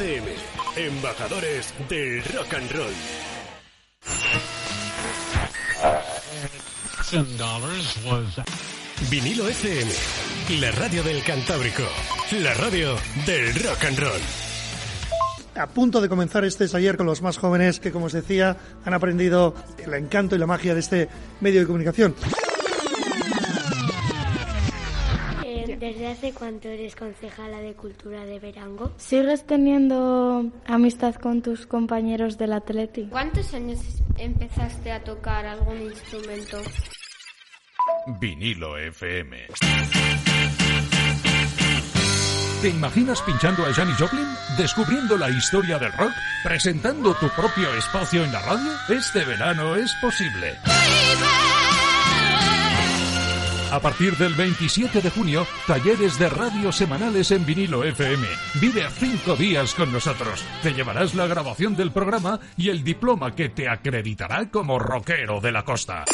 FM, embajadores del rock and roll. Ten dollars was Vinilo FM, la radio del Cantábrico, la radio del rock and roll. a punto de comenzar este taller con los más jóvenes que, como os decía, han aprendido el encanto y la magia de este medio de comunicación. Hace cuánto eres concejala de Cultura de Verango? ¿Sigues teniendo amistad con tus compañeros del Atleti? ¿Cuántos años empezaste a tocar algún instrumento? Vinilo FM. ¿Te imaginas pinchando a Janis Joplin? ¿Descubriendo la historia del rock? ¿Presentando tu propio espacio en la radio? Este verano es posible. A partir del 27 de junio, talleres de radio semanales en vinilo FM. Vive cinco días con nosotros. Te llevarás la grabación del programa y el diploma que te acreditará como rockero de la costa.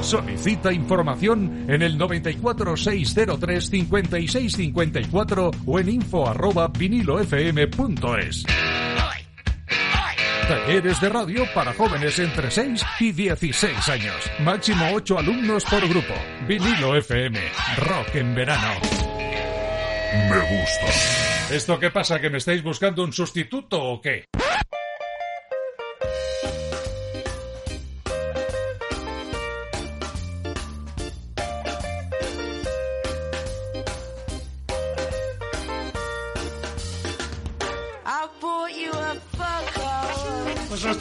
Solicita información en el 94 603 56 54 o en info arroba vinilofm.es. Talleres de radio para jóvenes entre 6 y 16 años. Máximo 8 alumnos por grupo. Vinilo FM. Rock en verano. Me gusta. ¿Esto qué pasa? ¿Que me estáis buscando un sustituto o qué?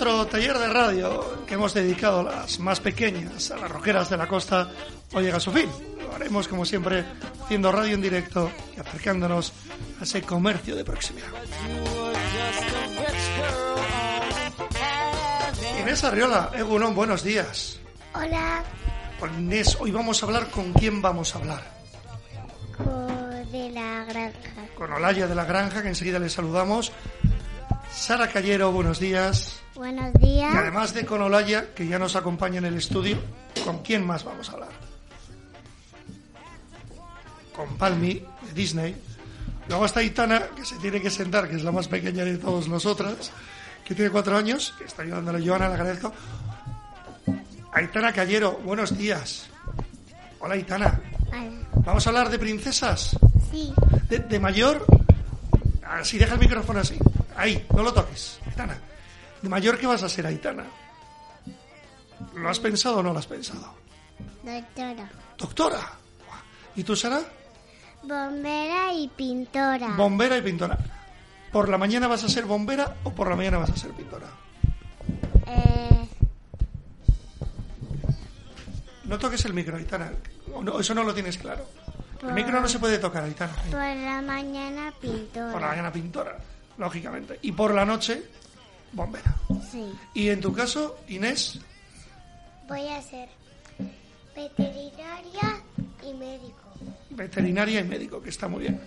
Nuestro taller de radio que hemos dedicado a las más pequeñas, a las roqueras de la costa, hoy llega a su fin. Lo haremos como siempre haciendo radio en directo y acercándonos a ese comercio de proximidad. Inés Arriola, Egunon, buenos días. Hola, Con Inés, hoy vamos a hablar con quién vamos a hablar. de la granja. Con Olaya de la Granja, que enseguida le saludamos. Sara Callero, buenos días. Buenos Y días. además de con Olaya, que ya nos acompaña en el estudio, ¿con quién más vamos a hablar? Con Palmi, de Disney. Luego está Itana, que se tiene que sentar, que es la más pequeña de todos nosotras, que tiene cuatro años, que está ayudándole a Joana, le agradezco. Aitana Callero, buenos días. Hola, Aitana. ¿Vamos a hablar de princesas? Sí, ¿De, de mayor? Así, deja el micrófono así. Ahí, no lo toques, Aitana. ¿De mayor qué vas a ser, Aitana? ¿Lo has pensado o no lo has pensado? doctora. Doctora. ¿Y tú, Sara? Bombera y pintora. Bombera y pintora. ¿Por la mañana vas a ser bombera o por la mañana vas a ser pintora? eh, No toques el micro, Aitana. No, eso no lo tienes claro. El micro no se puede tocar, Aitana. por la mañana pintora. Por la mañana pintora, lógicamente. Y por la noche, bombera. Sí. Y en tu caso, Inés, Voy a ser veterinaria y médico. veterinaria y médico, que está muy bien.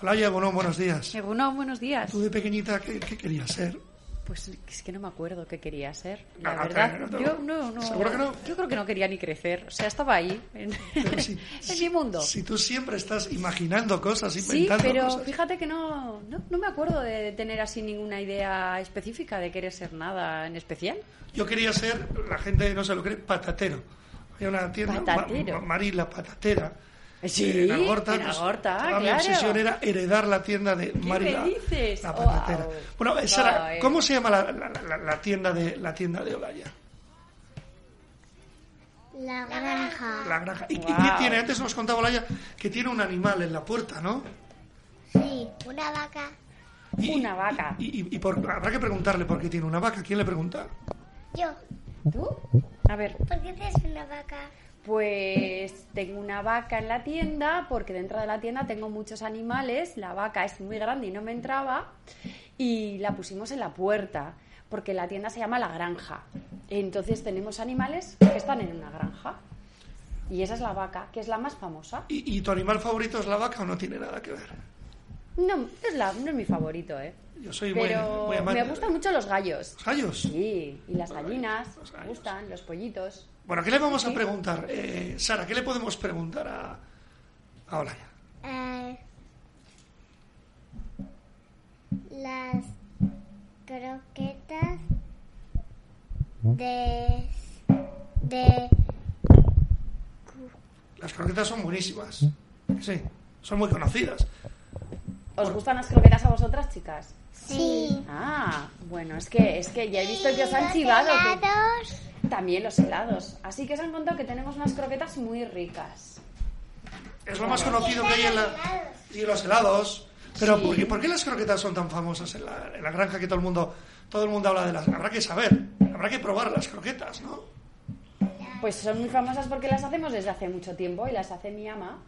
Hola, Yagonón, buenos días. Egunon, buenos días. Tú de pequeñita, ¿qué, qué querías ser? Pues es que no me acuerdo qué quería ser. La Ah, verdad, pero no yo no, no. ¿Seguro que no? Yo creo que no quería ni crecer. O sea, estaba ahí, en, Pero si- en mi mundo. Si tú siempre estás imaginando cosas, Sí, inventando pero cosas. fíjate que no, no, no me acuerdo de tener así ninguna idea específica de querer ser nada en especial. Yo quería ser, la gente no se lo cree, patatero. Había una tienda, Patatero. Ma- Ma- Mari la patatera. Sí, en Algorta, en pues, Algorta, toda mi claro. obsesión era heredar la tienda de Mari me la, dices? la patatera. Guau. Bueno, eh, Sara, eh. ¿cómo se llama la, la- la- la tienda de la tienda de Olaya? La granja. La granja. ¿Y, y Guau. qué tiene? Antes nos contaba Olaya que tiene un animal en la puerta, ¿no? Sí, una vaca. Y- Una vaca. Y, y- y por- habrá que preguntarle por qué tiene una vaca. ¿Quién le pregunta? Yo. ¿Tú? A ver, ¿Por qué tienes una vaca? Pues tengo una vaca en la tienda, porque dentro de la tienda tengo muchos animales. La vaca es muy grande y no me entraba. Y la pusimos en la puerta, porque la tienda se llama La Granja. Entonces tenemos animales que están en una granja. Y esa es la vaca, que es la más famosa. ¿Y, y tu animal favorito es la vaca o no tiene nada que ver? No, es, la, no es mi favorito, ¿eh? Yo soy Pero muy me gustan mucho los gallos. ¿Los gallos? Sí, y las gallinas, me gustan, los pollitos. Bueno, ¿qué le vamos a preguntar? Eh, Sara, ¿qué le podemos preguntar a, a Olaya? Eh, las croquetas de de Las croquetas son buenísimas. Sí, son muy conocidas. ¿Os gustan las croquetas a vosotras, chicas? Sí Ah, bueno, es que, es que ya he visto que os han los chivado. que- helados También los helados. Así que os han contado que tenemos unas croquetas muy ricas. Es lo más conocido que hay en la... Y los helados. Pero ¿por, qué, por qué las croquetas son tan famosas en la, en la granja que todo el mundo todo el mundo habla de las... Habrá que saber, habrá que probar las croquetas, ¿no? Pues son muy famosas porque las hacemos desde hace mucho tiempo y las hace mi ama.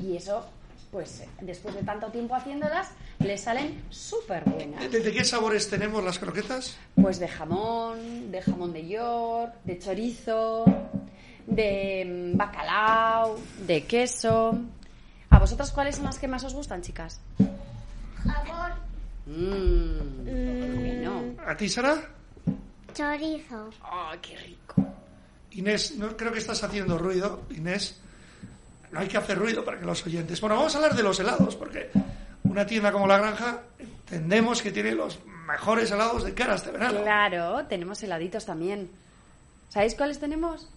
Y eso, pues después de tanto tiempo haciéndolas, les salen súper buenas. ¿De, de qué sabores tenemos las croquetas? Pues de jamón, de jamón de york, de chorizo, de mm, bacalao, de queso. ¿A vosotras cuáles son las que más os gustan, chicas? jamón Mmm, bueno. ¿A ti, Sara? chorizo ¡Oh, qué rico! Inés, no creo que estás haciendo ruido, Inés. No hay que hacer ruido para que los oyentes. Bueno, vamos a hablar de los helados, porque una tienda como La Granja entendemos que tiene los mejores helados de cara a este verano. Claro, tenemos heladitos también. ¿Sabéis cuáles tenemos?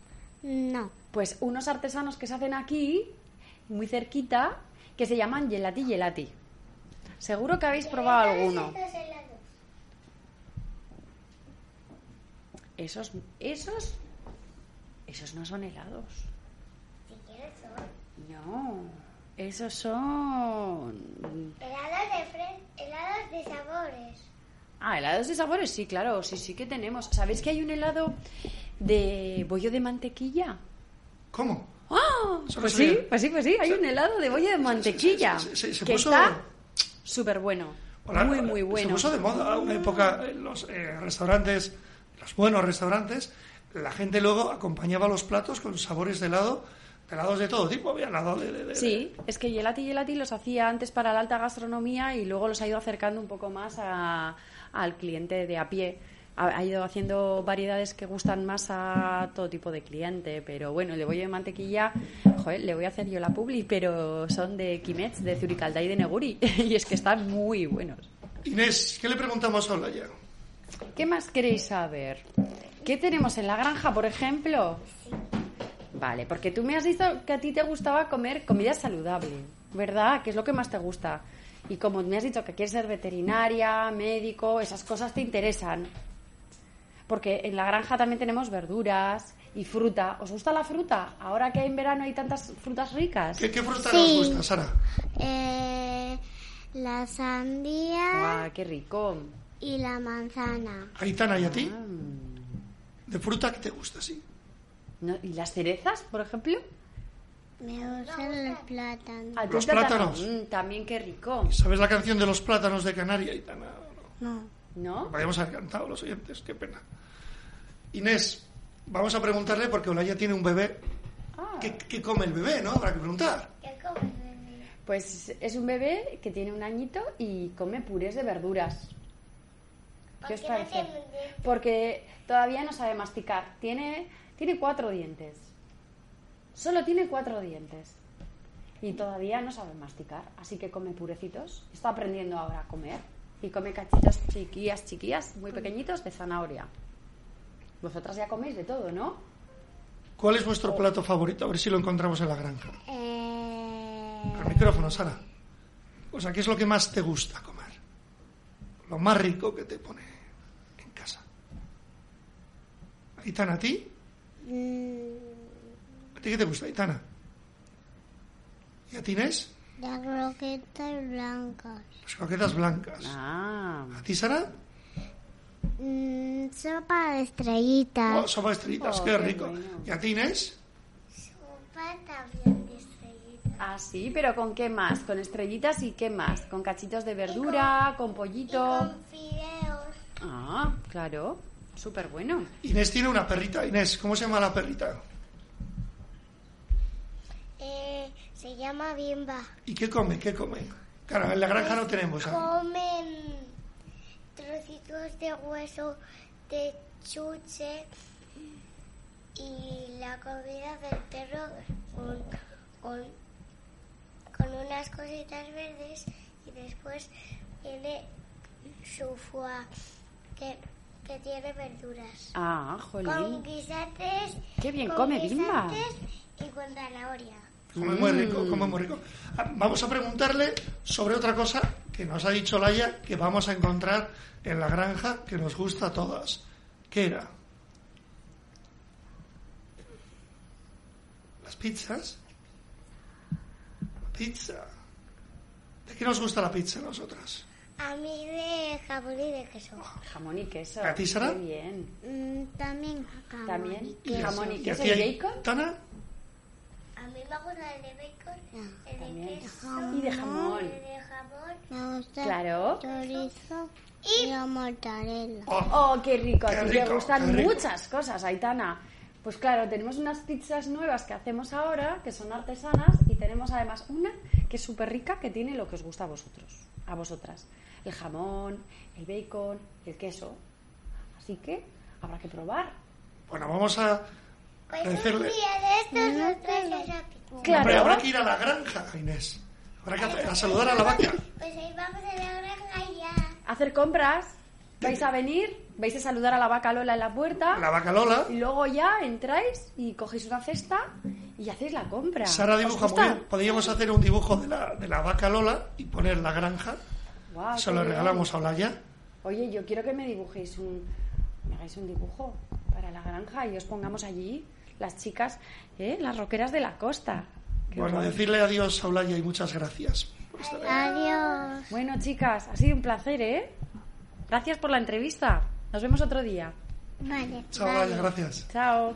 no Pues unos artesanos que se hacen aquí, muy cerquita, que se llaman Gelati Gelati. Seguro que habéis probado alguno. Esos, esos, esos no son helados. No, esos son... helados de fre helados de sabores Ah, helados de sabores, sí, claro, sí, sí que tenemos. ¿Sabéis que hay un helado de bollo de mantequilla? ¿Cómo? ¡Ah! Pues sí, pues sí, pues sí, hay un helado de bollo de mantequilla. se- se- se que puso- está súper bueno. Hola, muy, muy bueno. Se puso de moda una época en los eh, restaurantes, los buenos restaurantes, la gente luego acompañaba los platos con sabores de helado, helados de todo tipo. Había helado de, de- de- Sí, es que Gelati Gelati los hacía antes para la alta gastronomía y luego los ha ido acercando un poco más a- al cliente de a pie. Ha, ha ido haciendo variedades que gustan más a todo tipo de cliente, pero bueno, de bollo de mantequilla, joder, le voy a hacer yo la publi, pero son de Kimets, de Zuricalda y de Neguri, y es que están muy buenos. Inés, ¿qué le preguntamos a Olaya? ¿Qué más queréis saber? ¿Qué tenemos en la granja, por ejemplo? Vale, porque tú me has dicho que a ti te gustaba comer comida saludable, ¿verdad? ¿Qué es lo que más te gusta? Y como me has dicho que quieres ser veterinaria, médico, esas cosas te interesan. Porque en la granja también tenemos verduras y fruta. ¿Os gusta la fruta? Ahora que en verano hay tantas frutas ricas. ¿Qué, qué fruta Sí. nos gusta, Sara? eh, la sandía ¡Guau, qué rico! y la manzana Aitana, ¿y a ti? Ah. ¿De fruta qué te gusta, sí? ¿No? ¿Y las cerezas, por ejemplo? me gustan los plátanos ¿A ti Los el plátano? plátanos. Mm, también qué rico. ¿Sabes la canción de los plátanos de Canarias, Aitana? no ¿No? Podríamos haber cantado los oyentes, qué pena. Inés, vamos a preguntarle porque Olaya tiene un bebé. Ah. ¿Qué, qué come el bebé, no? Habrá que preguntar. Pues es un bebé que tiene un añito y come purés de verduras. ¿Qué os parece? Porque todavía no sabe masticar. Tiene, tiene cuatro dientes. Solo tiene cuatro dientes. Y todavía no sabe masticar. Así que come purecitos. Está aprendiendo ahora a comer. Y come cachitos chiquillas, chiquillas, muy pequeñitos de zanahoria. Vosotras ya coméis de todo, ¿no? ¿Cuál es vuestro plato favorito? A ver si lo encontramos en la granja. eh, Al micrófono, Sara. O sea, ¿qué es lo que más te gusta comer? Lo más rico que te pone en casa. Aitana, ¿a ti? Mm. ¿A ti qué te gusta, Itana? ¿Y a ti, Inés? Las croquetas blancas. Las croquetas blancas. Ah. ¿A ti, Sara? Mm, sopa de estrellitas. Oh, sopa de estrellitas, oh, qué, rico. Bueno. ¿Y a ti, Inés? Sopa también de estrellitas. Ah, sí, pero ¿con qué más? ¿Con estrellitas y qué más? ¿Con cachitos de verdura? Con, ¿Con, pollito? Y con fideos. Ah, claro. Súper bueno. Inés tiene una perrita. Inés, ¿cómo se llama la perrita? Eh, se llama Bimba. ¿Y qué come? ¿Qué come? Claro, en la granja no tenemos. ¿ah? Comen trocitos de hueso de chuche y la comida del perro con, con, con unas cositas verdes y después tiene su foie que, que tiene verduras. Ah, Con jolín. guisantes. Qué bien con come Bimba. guisantes Y con zanahoria. Come muy rico, come muy rico. Ah, Vamos a preguntarle sobre otra cosa que nos ha dicho Laia que vamos a encontrar en la granja que nos gusta a todas. ¿Qué era? ¿Las pizzas? Pizza. ¿De qué nos gusta la pizza a nosotras? A mí de jamón y de queso. Jamón y queso. ¿A ti, Sara? Qué bien. Mm, también jamón También. y queso. Jamón y ¿Y a queso ti, y bacon. Tana? A mí me gusta el de bacon, el También. de queso, Y de jamón. el de jamón. Me gusta Claro. chorizo y la mortadela. Oh, qué rico. Qué A rico, te gustan rico. muchas cosas, Aitana. Pues claro, tenemos unas pizzas nuevas que hacemos ahora, que son artesanas, y tenemos además una que es súper rica, que tiene lo que os gusta a vosotros, a vosotras. El jamón, el bacon, el queso. Así que habrá que probar. Bueno, vamos a Pues un día de estos nos pizza. Claro. Hombre, habrá que ir a la granja, Inés. Habrá que hacer- a saludar a la vaca. Pues ahí vamos a la granja y ya. Hacer compras. ¿Vais a venir? ¿Vais a saludar a la vaca Lola en la puerta? La vaca Lola. Y luego ya entráis y cogéis una cesta y hacéis la compra. Sara ¿Os dibuja muy gusta? bien. Podríamos hacer un dibujo de la, de la vaca Lola y poner la granja. Guau, Se lo bien. regalamos a Olaya. Oye, yo quiero que me dibujéis un, me hagáis un dibujo para la granja y os pongamos allí las chicas, ¿eh? las roqueras de la costa. Qué Bueno, guay. decirle adiós a Olaya y muchas gracias. Adiós. Bueno, chicas, ha sido un placer, ¿eh? Gracias por la entrevista. Nos vemos otro día. Vale. Chao, Olaya, gracias. Chao.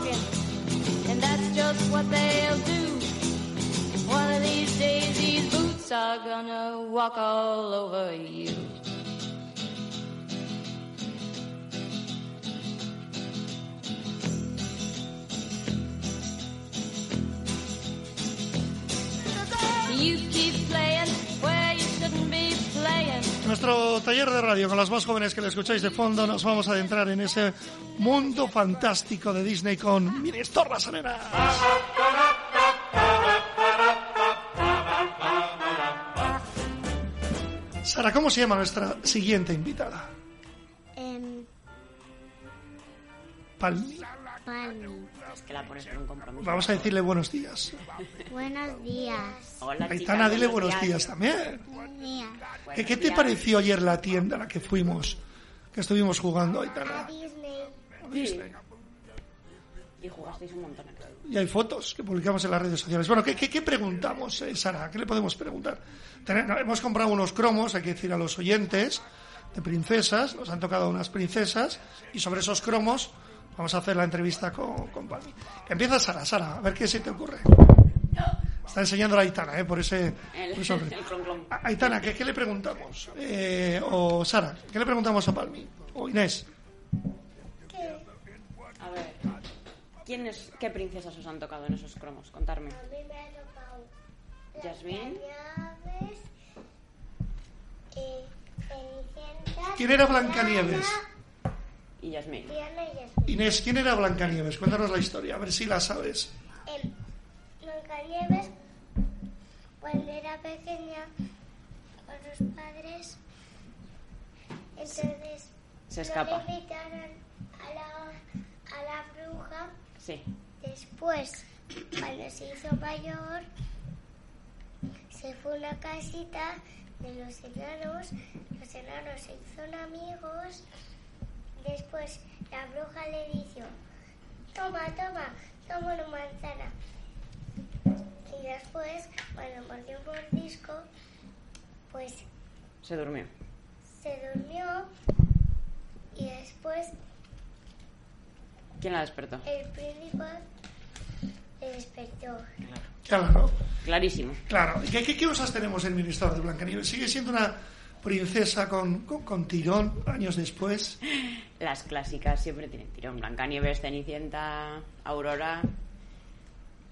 just what they'll do. One of these days, these boots are gonna walk all over you. You keep playing Nuestro taller de radio con las más jóvenes que le escucháis de fondo, nos vamos a adentrar en ese mundo fantástico de Disney con Ministor La Sanera. Sara, ¿cómo se llama nuestra siguiente invitada? Palmi. Palmi. Es que la pones por un compromiso. Vamos a decirle buenos días. Buenos días. Hola, Aitana, dile buenos días también. Buenos días. ¿Qué, qué te pareció ayer la tienda a la que fuimos? Que estuvimos jugando, Aitana. Sí. Y jugasteis un montón. Y hay fotos que publicamos en las redes sociales. Bueno, ¿qué, qué, qué preguntamos, eh, Sara? ¿Qué le podemos preguntar? Hemos comprado unos cromos, hay que decir a los oyentes, de princesas, nos han tocado unas princesas, y sobre esos cromos vamos a hacer la entrevista con, con Palmi. Empieza Sara, Sara, a ver qué se te ocurre. Está enseñando a Aitana, ¿eh? por ese... El, por ese hombre. el clon, clon. A- Aitana, ¿qué, qué le preguntamos? Eh, o Sara, ¿qué le preguntamos a Palmi? O Inés. A ver, ¿quiénes, ¿qué princesas os han tocado en esos cromos? Contarme. A mí me ha tocado Yasmín. Blancanieves, eh, Cenicienta, ¿Quién era Blancanieves? Y Yasmín. Inés, ¿quién era Blancanieves? Cuéntanos la historia, a ver si la sabes. Blancanieves, cuando era pequeña, con sus padres, entonces Se escapa. no le invitaron a la, a la bruja. Sí. Después, cuando se hizo mayor, se fue a una casita de los enanos. Los enanos se hicieron amigos. Después, la bruja le dijo: Toma, toma, toma una manzana. Y después, cuando mordió un mordisco, pues Se durmió. se durmió. Y después, ¿Quién la despertó? el príncipe le despertó. Claro, Clarísimo. claro. ¿Y qué, qué, qué cosas tenemos en el Ministerio de Blancanieves? ¿Sigue siendo una princesa con, con, con tirón años después? Las clásicas siempre tienen tirón. Blancanieves, Cenicienta, Aurora.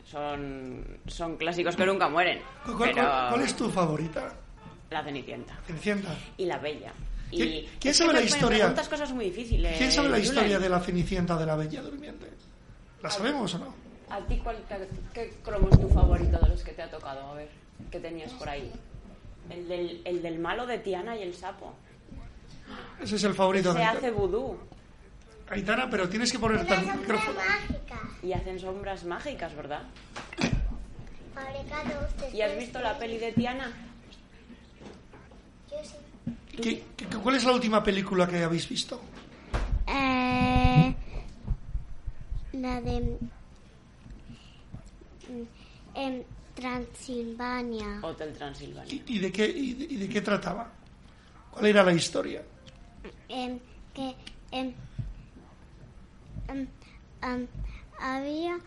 Son, son clásicos que nunca mueren. ¿Cuál, cuál- Pero cuál es tu favorita? La Cenicienta. Cenicienta. Y la Bella. Y ¿Quién- sabe la historia? cosas muy difíciles. ¿Quién sabe la Julen. historia de la Cenicienta de la Bella Durmiente? ¿La sabemos o no? ¿A ti cuál, te- qué cromo es tu favorito de los que te ha tocado? A ver, ¿qué tenías por ahí? El del, el del malo de Tiana y el sapo. Ese es el favorito Se de hace vudú Aitana, pero tienes que ponerte el micrófono. y hacen sombras mágicas, ¿verdad? ¿Y has visto la peli de Tiana? Yo sí. ¿Qué- qué- ¿Cuál es la última película que habéis visto? Eh, la de en Transilvania. Hotel Transilvania. ¿Y, y de qué, y, de, y de qué trataba? ¿Cuál era la historia? Que había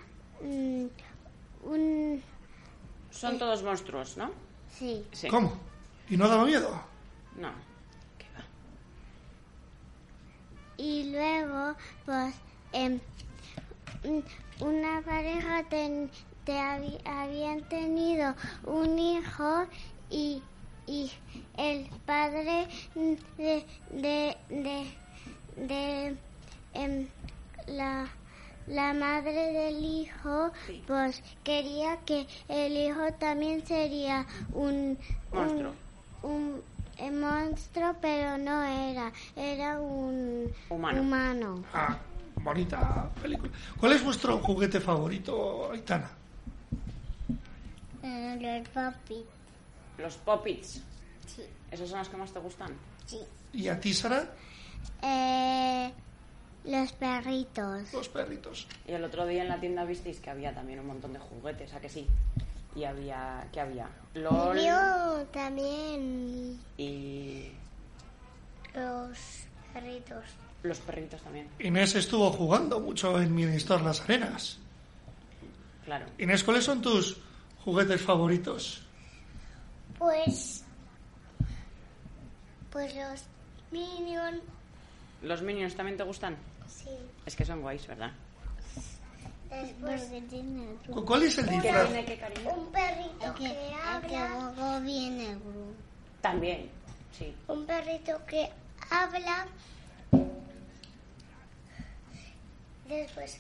mm, un Son todos monstruos, ¿no? sí Sí. ¿Cómo? ¿Y no daba miedo? No. y luego pues em, mm, una pareja ten- te habían tenido un hijo y y el padre de de de, de, em, la la madre del hijo pues quería que el hijo también sería un Monstruo. un, un, eh, monstruo pero no era era un Humano. humano. Ah, bonita película. ¿Cuál es vuestro juguete favorito, Aitana? Los papi Los Poppits. sí ¿Esos son los que más te gustan? sí ¿Y a ti, Sara? eh, los perritos Los perritos. Y el otro día en la tienda visteis que había también un montón de juguetes, ¿a que sí? Y había... ¿Qué había? LOL yo también y Los perritos. los perritos también. Inés estuvo jugando mucho en Ministor Las Arenas. Claro. Inés, ¿cuáles son tus juguetes favoritos? Pues. Pues los Minions. ¿Los Minions también te gustan? Sí. Es que son guays, ¿verdad? Después. ¿Cu- ¿Cuál es el ¿Qué disfraz? tiene qué cariño? Un perrito que, que el que habla. luego viene Gru. También, sí. Un perrito que habla. Después,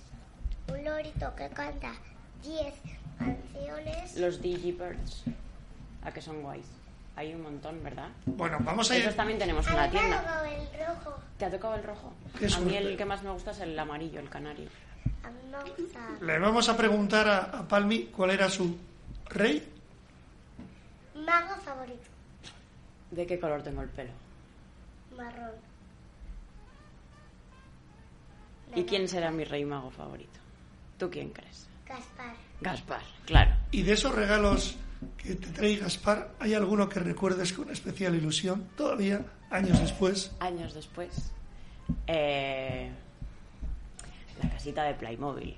un lorito que canta 10 canciones. Los Digibirds. ¿A que son guays? Hay un montón, ¿verdad? Bueno, vamos a ir. Esos también tenemos en A la me ha tienda. tocado el rojo. ¿Te ha tocado el rojo? Qué A mí el que más me gusta es el amarillo, el canario. A mí me gusta. Le vamos a preguntar a, a Palmi cuál era su rey. Mago favorito. ¿De qué color tengo el pelo? Marrón. ¿Y quién será mi rey mago favorito? ¿Tú quién crees? Gaspar. Gaspar, claro. Y de esos regalos que te trae Gaspar, ¿hay alguno que recuerdes con especial ilusión todavía, años después? Años después. Eh, la casita de Playmobil.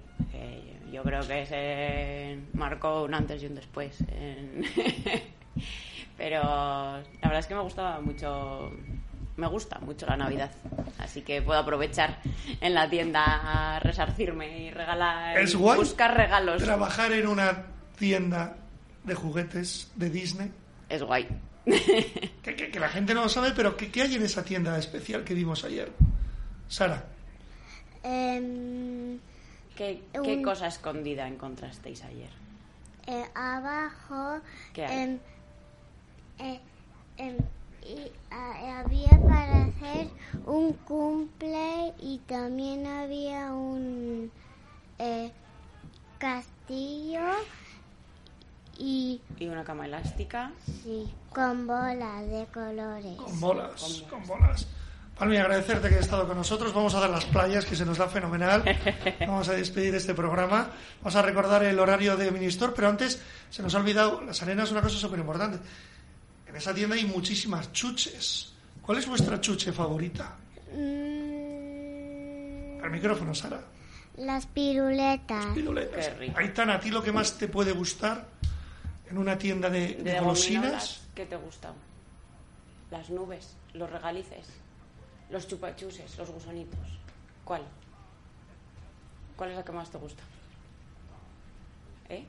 Yo creo que se marcó un antes y un después. Pero la verdad es que me gustaba mucho. Me gusta mucho la Navidad. Así que puedo aprovechar en la tienda a resarcirme y regalar. Es y guay Buscar regalos. trabajar en una tienda de juguetes de Disney. Es guay. Que, que- que la gente no lo sabe, pero ¿qué, qué hay en esa tienda especial que vimos ayer? Sara, Em, ¿Qué, qué Un- cosa escondida encontrasteis ayer? eh, abajo ¿Qué hay? em, eh, em, y, a- había para hacer un cumple y también había un eh, castillo y Y una cama elástica. sí, con bolas de colores. con bolas, con bolas. Palmi, agradecerte que hayas estado con nosotros. Vamos a dar las playas, que se nos da fenomenal. Vamos a despedir este programa. Vamos a recordar el horario de Ministor, pero antes se nos ha olvidado, las arenas es una cosa súper importante. En esa tienda hay muchísimas chuches. ¿Cuál es vuestra chuche favorita? Mm, Al micrófono, Sara. las piruletas. Piruletas. Aitana, ¿a ti lo que más te puede gustar en una tienda de, de De golosinas? ¿Qué te gusta? Las nubes, los regalices, los chupachuses, los gusanitos. ¿Cuál? ¿Cuál es la que más te gusta? ¿Eh?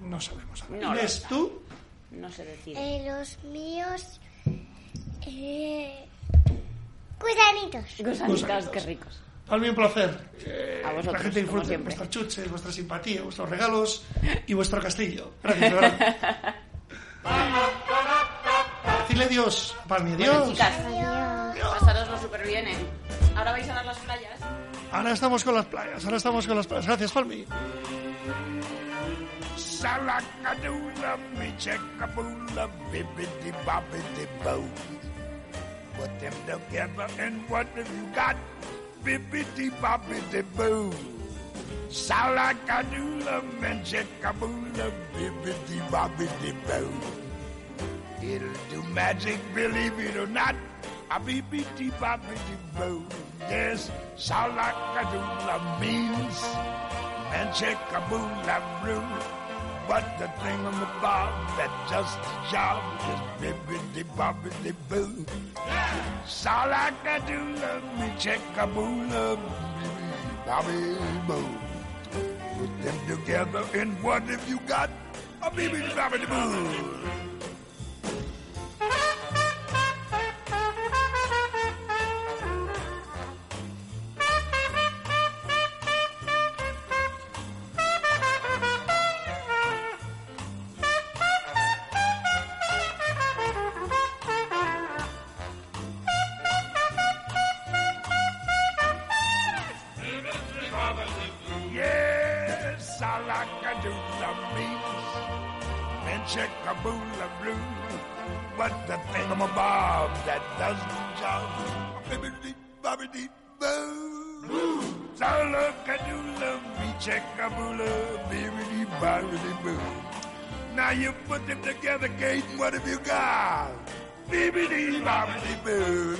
No sabemos. No lo ¿tú? No sé decir. Eh, los míos. Eh, gusanitos. Gusanitos, Gusanitos. qué ricos. Palmi, un placer. Eh, A vosotros, la gente disfrute vuestras chuches, vuestra simpatía, vuestros regalos y vuestro castillo. Gracias, de verdad. Decidle adiós, Palmi, adiós. Bueno, chicas, pasároslo súper bien, ¿eh? Ahora vais a dar las playas. Ahora estamos con las playas, ahora estamos con las playas. Gracias, Palmi. Salakadoola, me checkaboola, bibbidi bobbidi boo. Put them together and what have you got? Bibbidi bobbidi boo. Salakadoola, me checkaboola, bibbidi bobbidi boo. It'll do magic, believe it or not. A bibbidi bobbidi boo. Yes, salakadoola means and checkaboola brew. But the thingamabob that just the job is bibbidi bobbidi boo. Salakadoola, me checkaboola, bibbidi bobby boo. Put them together and what have you got? A bibbidi bobbidi boo. You put them together, Kate, what have you got? Bibbidi bobbidi boo.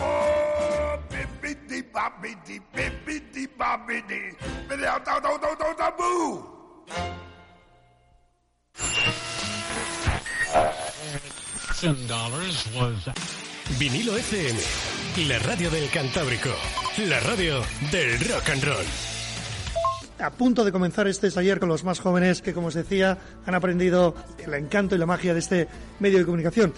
Oh, bibbidi bobbidi, bibbidi bobbidi, bibbidi do do do do do boo. Ten dollars was. Vinilo FM, la radio del Cantábrico, la radio del rock and roll. A punto de comenzar este taller con los más jóvenes que, como os decía, han aprendido el encanto y la magia de este medio de comunicación.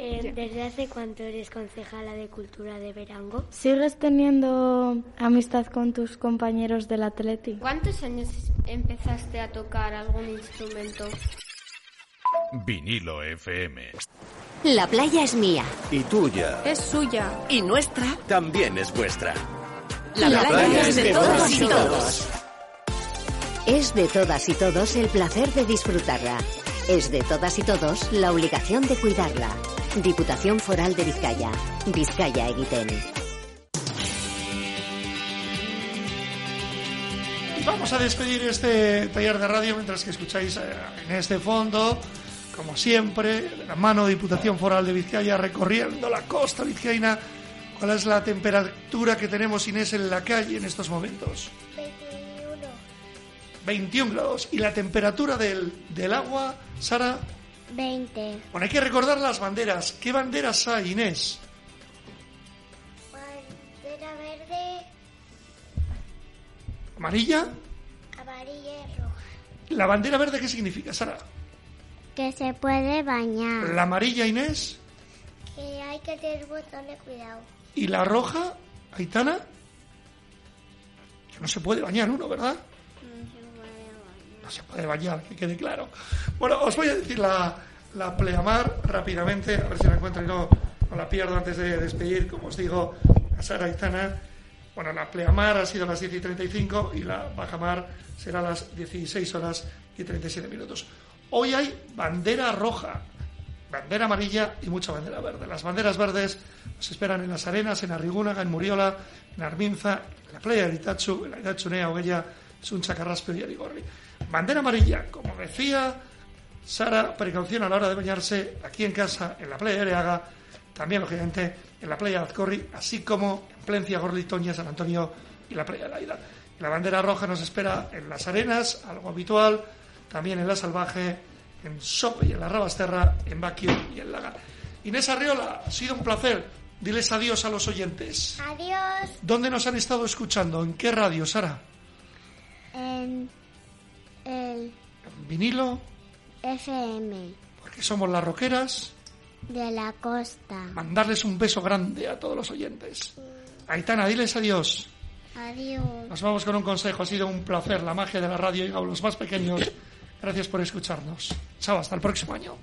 Eh, ¿Desde hace cuánto eres concejala de Cultura de Verango? ¿Sigues teniendo amistad con tus compañeros del Atleti? ¿Cuántos años empezaste a tocar algún instrumento? Vinilo FM. La playa es mía. Y tuya. Es suya. Y nuestra. También es vuestra. La, playa, es de, de todos y todos. Es de todas y todos el placer de disfrutarla. Es de todas y todos la obligación de cuidarla. Diputación Foral de Vizcaya. Vizcaya Egiten. Vamos a despedir este taller de radio mientras que escucháis eh, en este fondo como siempre, de la mano de Diputación Foral de Vizcaya recorriendo la costa vizcaína. ¿Cuál es la temperatura que tenemos, Inés, en la calle en estos momentos? 21. 21 grados. ¿Y la temperatura del, del agua, Sara? 20. Bueno, hay que recordar las banderas. ¿Qué banderas hay, Inés? Bandera verde, ¿Amarilla? amarilla y roja. ¿La bandera verde qué significa, Sara? Que se puede bañar. ¿La amarilla, Inés? Que hay que tener un montón de cuidado. ¿Y la roja, Aitana? Que no se puede bañar uno, ¿verdad? No se puede bañar, que quede claro. Bueno, os voy a decir la, la pleamar rápidamente, a ver si la encuentro y no, no la pierdo antes de despedir, como os digo, a Sara Aitana. Bueno, la pleamar ha sido a las 10 y 35 y la bajamar será a las 16 horas y 37 minutos. Hoy hay bandera roja, bandera amarilla y mucha bandera verde. Las banderas verdes nos esperan en las arenas, en Arrigúnaga, en Muriola, en Arminza, en la playa de Itachu, en la Itachunea, Oguella, Suncha, Carrasco y Arigorri. Bandera amarilla, como decía Sara, precaución a la hora de bañarse aquí en casa, en la playa de Areaga, también, lógicamente, en la playa de Azcorri, así como en Plencia, Gorli, Toña, San Antonio y la playa de la Isla. La bandera roja nos espera en las arenas, algo habitual, también en la Salvaje, en Sope y en la Rabasterra, en Baquio y en Laga. Inés Arriola, ha sido un placer. Diles adiós a los oyentes. Adiós. ¿Dónde nos han estado escuchando? ¿En qué radio, Sara? En el ¿En vinilo? FM Porque somos las roqueras. de la costa. Mandarles un beso grande a todos los oyentes. Aitana, diles adiós. Adiós. Nos vamos con un consejo. Ha sido un placer la magia de la radio y a los más pequeños. Gracias por escucharnos. Chao, hasta el próximo año.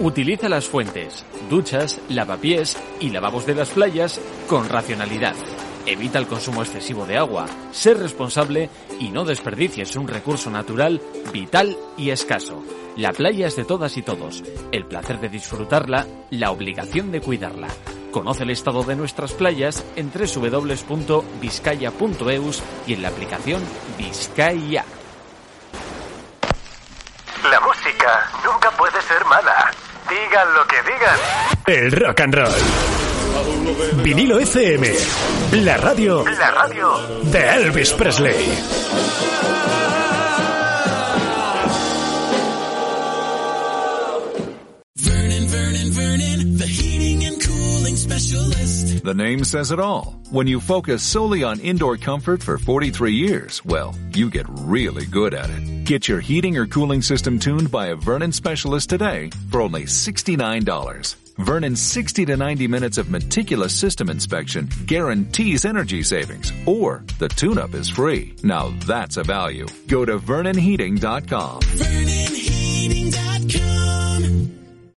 Utiliza las fuentes, duchas, lavapiés y lavabos de las playas con racionalidad. Evita el consumo excesivo de agua, sé responsable y no desperdicies un recurso natural vital y escaso. La playa es de todas y todos. El placer de disfrutarla, la obligación de cuidarla. Conoce el estado de nuestras playas en www.vizcaya.eus y en la aplicación Vizcaya. La música nunca puede ser mala. Digan lo que digan. El rock and roll. Vinilo FM. La radio La radio de Elvis Presley. Vernon, Vernon, Vernon, the heating and cooling specialist. The name says it all. When you focus solely on indoor comfort for 43 years, well, you get really good at it. Get your heating or cooling system tuned by a Vernon specialist today for only $69. Vernon's 60 to 90 minutes of meticulous system inspection guarantees energy savings, or the tune-up is free. Now that's a value. Go to vernonheating.com. Vernon